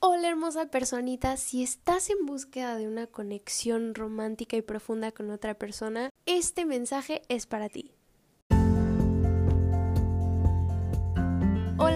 Hola hermosa personita, si estás en búsqueda de una conexión romántica y profunda con otra persona, este mensaje es para ti.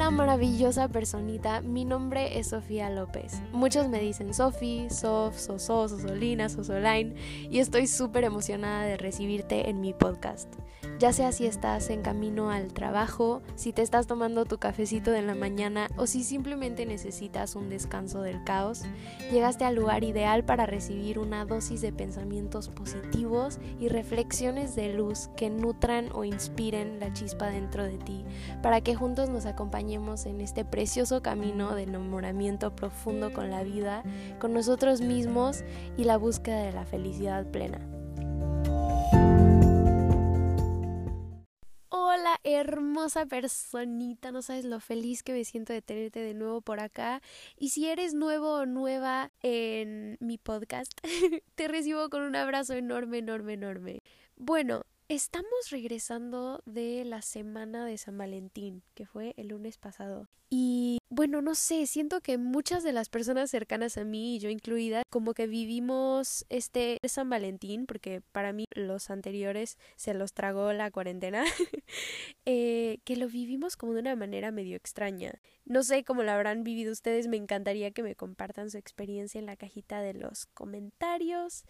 Hola maravillosa personita, mi nombre es Sofía López. Muchos me dicen Sofi, Sof, Soso, Sosolina, Sosoline y estoy súper emocionada de recibirte en mi podcast. Ya sea si estás en camino al trabajo, si te estás tomando tu cafecito de la mañana o si simplemente necesitas un descanso del caos, llegaste al lugar ideal para recibir una dosis de pensamientos positivos y reflexiones de luz que nutran o inspiren la chispa dentro de ti, para que juntos nos acompañemos en este precioso camino de enamoramiento profundo con la vida, con nosotros mismos y la búsqueda de la felicidad plena. Hola, hermosa personita, no sabes lo feliz que me siento de tenerte de nuevo por acá. Y si eres nuevo o nueva en mi podcast, te recibo con un abrazo enorme, enorme, enorme. Bueno, Estamos regresando de la semana de San Valentín, que fue el lunes pasado. Y bueno, no sé, siento que muchas de las personas cercanas a mí, y yo incluida, como que vivimos este San Valentín, porque para mí los anteriores se los tragó la cuarentena, eh, que lo vivimos como de una manera medio extraña. No sé cómo lo habrán vivido ustedes, me encantaría que me compartan su experiencia en la cajita de los comentarios.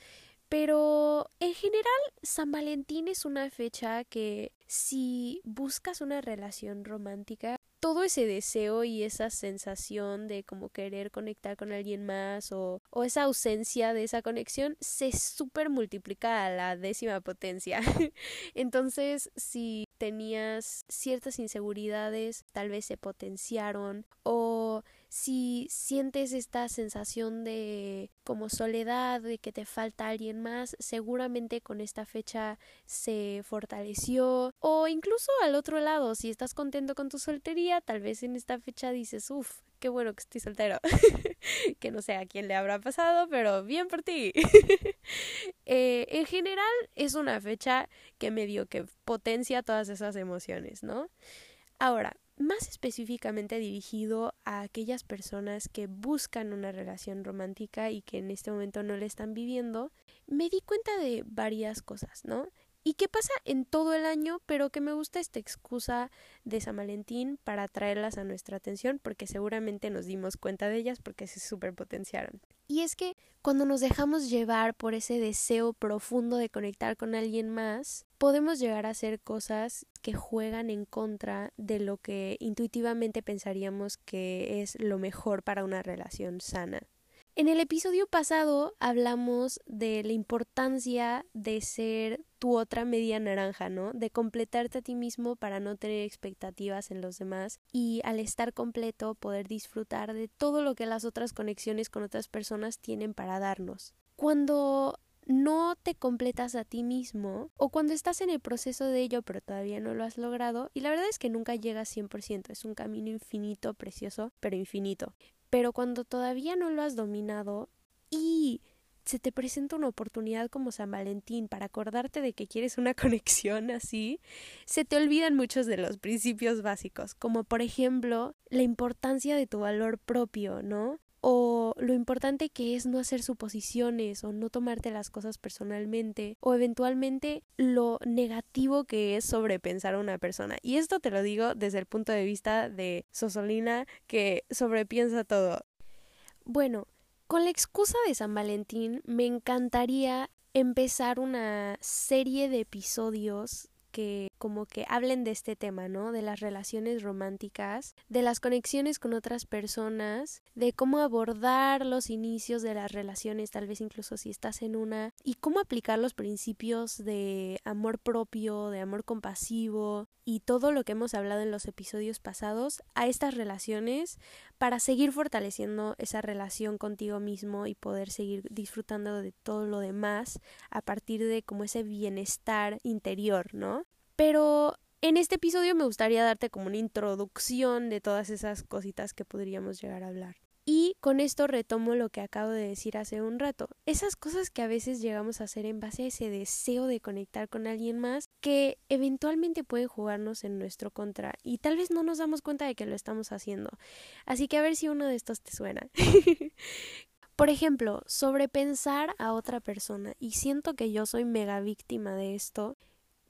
Pero en general, San Valentín es una fecha que si buscas una relación romántica, todo ese deseo y esa sensación de como querer conectar con alguien más o, o esa ausencia de esa conexión se super multiplica a la décima potencia. Entonces, si tenías ciertas inseguridades, tal vez se potenciaron o si sientes esta sensación de como soledad, de que te falta alguien más, seguramente con esta fecha se fortaleció. O incluso al otro lado, si estás contento con tu soltería, tal vez en esta fecha dices, uff, qué bueno que estoy soltero. que no sé a quién le habrá pasado, pero bien por ti. Eh, en general es una fecha que medio que potencia todas esas emociones, ¿no? Ahora, más específicamente dirigido a aquellas personas que buscan una relación romántica y que en este momento no la están viviendo, me di cuenta de varias cosas, ¿no? Y qué pasa en todo el año, pero que me gusta esta excusa de San Valentín para traerlas a nuestra atención, porque seguramente nos dimos cuenta de ellas porque se superpotenciaron. Y es que cuando nos dejamos llevar por ese deseo profundo de conectar con alguien más, podemos llegar a hacer cosas que juegan en contra de lo que intuitivamente pensaríamos que es lo mejor para una relación sana. En el episodio pasado hablamos de la importancia de ser tu otra media naranja, ¿no? De completarte a ti mismo para no tener expectativas en los demás y al estar completo poder disfrutar de todo lo que las otras conexiones con otras personas tienen para darnos. Cuando no te completas a ti mismo o cuando estás en el proceso de ello pero todavía no lo has logrado y la verdad es que nunca llegas 100%, es un camino infinito, precioso, pero infinito. Pero cuando todavía no lo has dominado y se te presenta una oportunidad como San Valentín para acordarte de que quieres una conexión así, se te olvidan muchos de los principios básicos, como por ejemplo la importancia de tu valor propio, ¿no? Lo importante que es no hacer suposiciones o no tomarte las cosas personalmente o eventualmente lo negativo que es sobrepensar a una persona. Y esto te lo digo desde el punto de vista de Sosolina que sobrepiensa todo. Bueno, con la excusa de San Valentín me encantaría empezar una serie de episodios que como que hablen de este tema, ¿no? De las relaciones románticas, de las conexiones con otras personas, de cómo abordar los inicios de las relaciones, tal vez incluso si estás en una, y cómo aplicar los principios de amor propio, de amor compasivo y todo lo que hemos hablado en los episodios pasados a estas relaciones para seguir fortaleciendo esa relación contigo mismo y poder seguir disfrutando de todo lo demás a partir de como ese bienestar interior, ¿no? Pero en este episodio me gustaría darte como una introducción de todas esas cositas que podríamos llegar a hablar. Y con esto retomo lo que acabo de decir hace un rato. Esas cosas que a veces llegamos a hacer en base a ese deseo de conectar con alguien más que eventualmente pueden jugarnos en nuestro contra y tal vez no nos damos cuenta de que lo estamos haciendo. Así que a ver si uno de estos te suena. Por ejemplo, sobrepensar a otra persona, y siento que yo soy mega víctima de esto,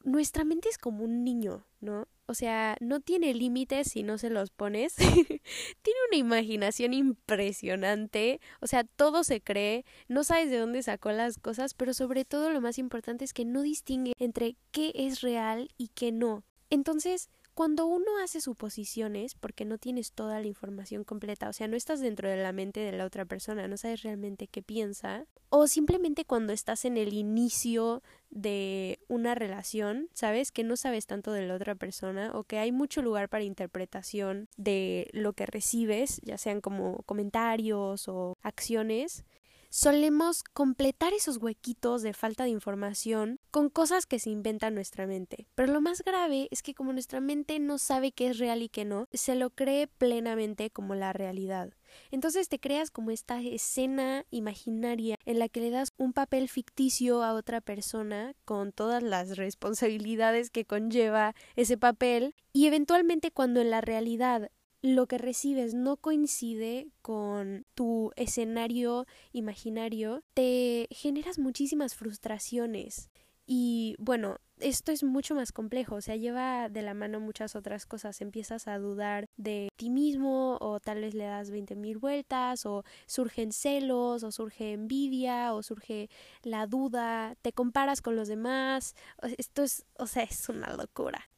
nuestra mente es como un niño, ¿no? O sea, no tiene límites si no se los pones. tiene una imaginación impresionante. O sea, todo se cree. No sabes de dónde sacó las cosas, pero sobre todo lo más importante es que no distingue entre qué es real y qué no. Entonces, cuando uno hace suposiciones, porque no tienes toda la información completa, o sea, no estás dentro de la mente de la otra persona, no sabes realmente qué piensa, o simplemente cuando estás en el inicio de una relación, ¿sabes? Que no sabes tanto de la otra persona o que hay mucho lugar para interpretación de lo que recibes, ya sean como comentarios o acciones, solemos completar esos huequitos de falta de información con cosas que se inventa nuestra mente. Pero lo más grave es que como nuestra mente no sabe qué es real y qué no, se lo cree plenamente como la realidad. Entonces te creas como esta escena imaginaria en la que le das un papel ficticio a otra persona con todas las responsabilidades que conlleva ese papel y eventualmente cuando en la realidad lo que recibes no coincide con tu escenario imaginario, te generas muchísimas frustraciones. Y bueno, esto es mucho más complejo, o sea, lleva de la mano muchas otras cosas. Empiezas a dudar de ti mismo, o tal vez le das veinte mil vueltas, o surgen celos, o surge envidia, o surge la duda, te comparas con los demás. Esto es, o sea, es una locura.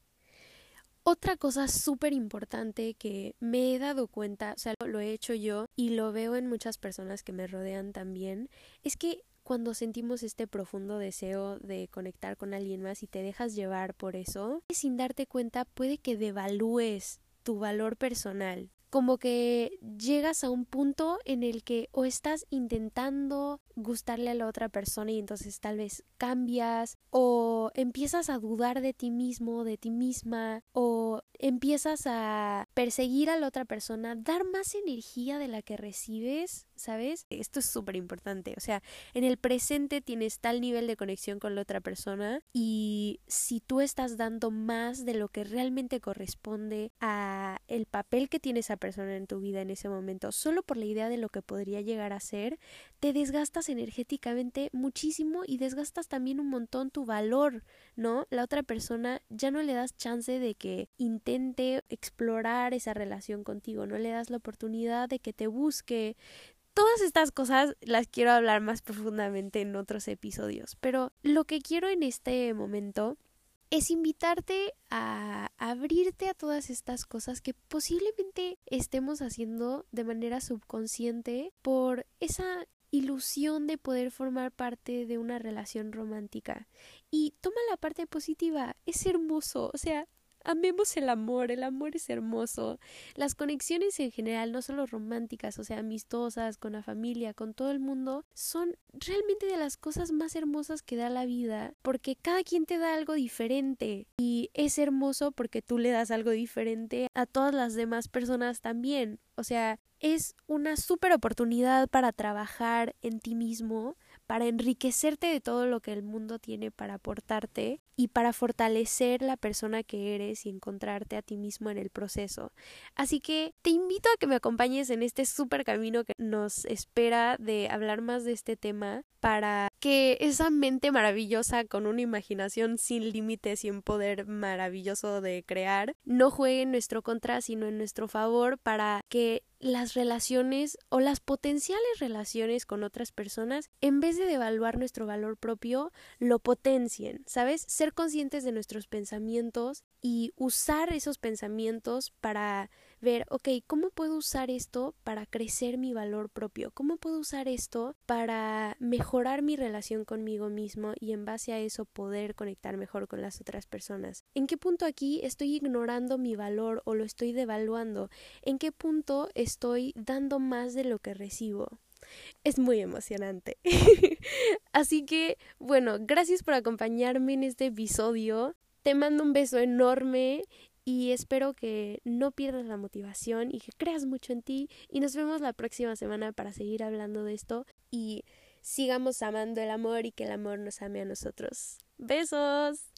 Otra cosa súper importante que me he dado cuenta, o sea, lo he hecho yo y lo veo en muchas personas que me rodean también, es que cuando sentimos este profundo deseo de conectar con alguien más y te dejas llevar por eso, sin darte cuenta puede que devalúes tu valor personal. Como que llegas a un punto en el que o estás intentando gustarle a la otra persona y entonces tal vez cambias o empiezas a dudar de ti mismo, de ti misma o empiezas a perseguir a la otra persona, dar más energía de la que recibes, ¿sabes? Esto es súper importante, o sea, en el presente tienes tal nivel de conexión con la otra persona y si tú estás dando más de lo que realmente corresponde a el papel que tiene esa persona en tu vida en ese momento, solo por la idea de lo que podría llegar a ser, te desgastas energéticamente muchísimo y desgastas también un montón tu valor, ¿no? La otra persona ya no le das chance de que intente explorar esa relación contigo, no le das la oportunidad de que te busque. Todas estas cosas las quiero hablar más profundamente en otros episodios, pero lo que quiero en este momento es invitarte a abrirte a todas estas cosas que posiblemente estemos haciendo de manera subconsciente por esa ilusión de poder formar parte de una relación romántica. Y toma la parte positiva, es hermoso, o sea, amemos el amor, el amor es hermoso. Las conexiones en general, no solo románticas, o sea, amistosas, con la familia, con todo el mundo, son realmente de las cosas más hermosas que da la vida, porque cada quien te da algo diferente y es hermoso porque tú le das algo diferente a todas las demás personas también. O sea, es una súper oportunidad para trabajar en ti mismo, para enriquecerte de todo lo que el mundo tiene para aportarte y para fortalecer la persona que eres y encontrarte a ti mismo en el proceso. Así que te invito a que me acompañes en este súper camino que nos espera de hablar más de este tema para que esa mente maravillosa con una imaginación sin límites y un poder maravilloso de crear no juegue en nuestro contra sino en nuestro favor para que las relaciones o las potenciales relaciones con otras personas, en vez de devaluar nuestro valor propio, lo potencien, ¿sabes? Ser conscientes de nuestros pensamientos y usar esos pensamientos para ver, ok, ¿cómo puedo usar esto para crecer mi valor propio? ¿Cómo puedo usar esto para mejorar mi relación conmigo mismo y en base a eso poder conectar mejor con las otras personas? ¿En qué punto aquí estoy ignorando mi valor o lo estoy devaluando? ¿En qué punto estoy dando más de lo que recibo? Es muy emocionante. Así que, bueno, gracias por acompañarme en este episodio. Te mando un beso enorme y espero que no pierdas la motivación y que creas mucho en ti y nos vemos la próxima semana para seguir hablando de esto y sigamos amando el amor y que el amor nos ame a nosotros. Besos.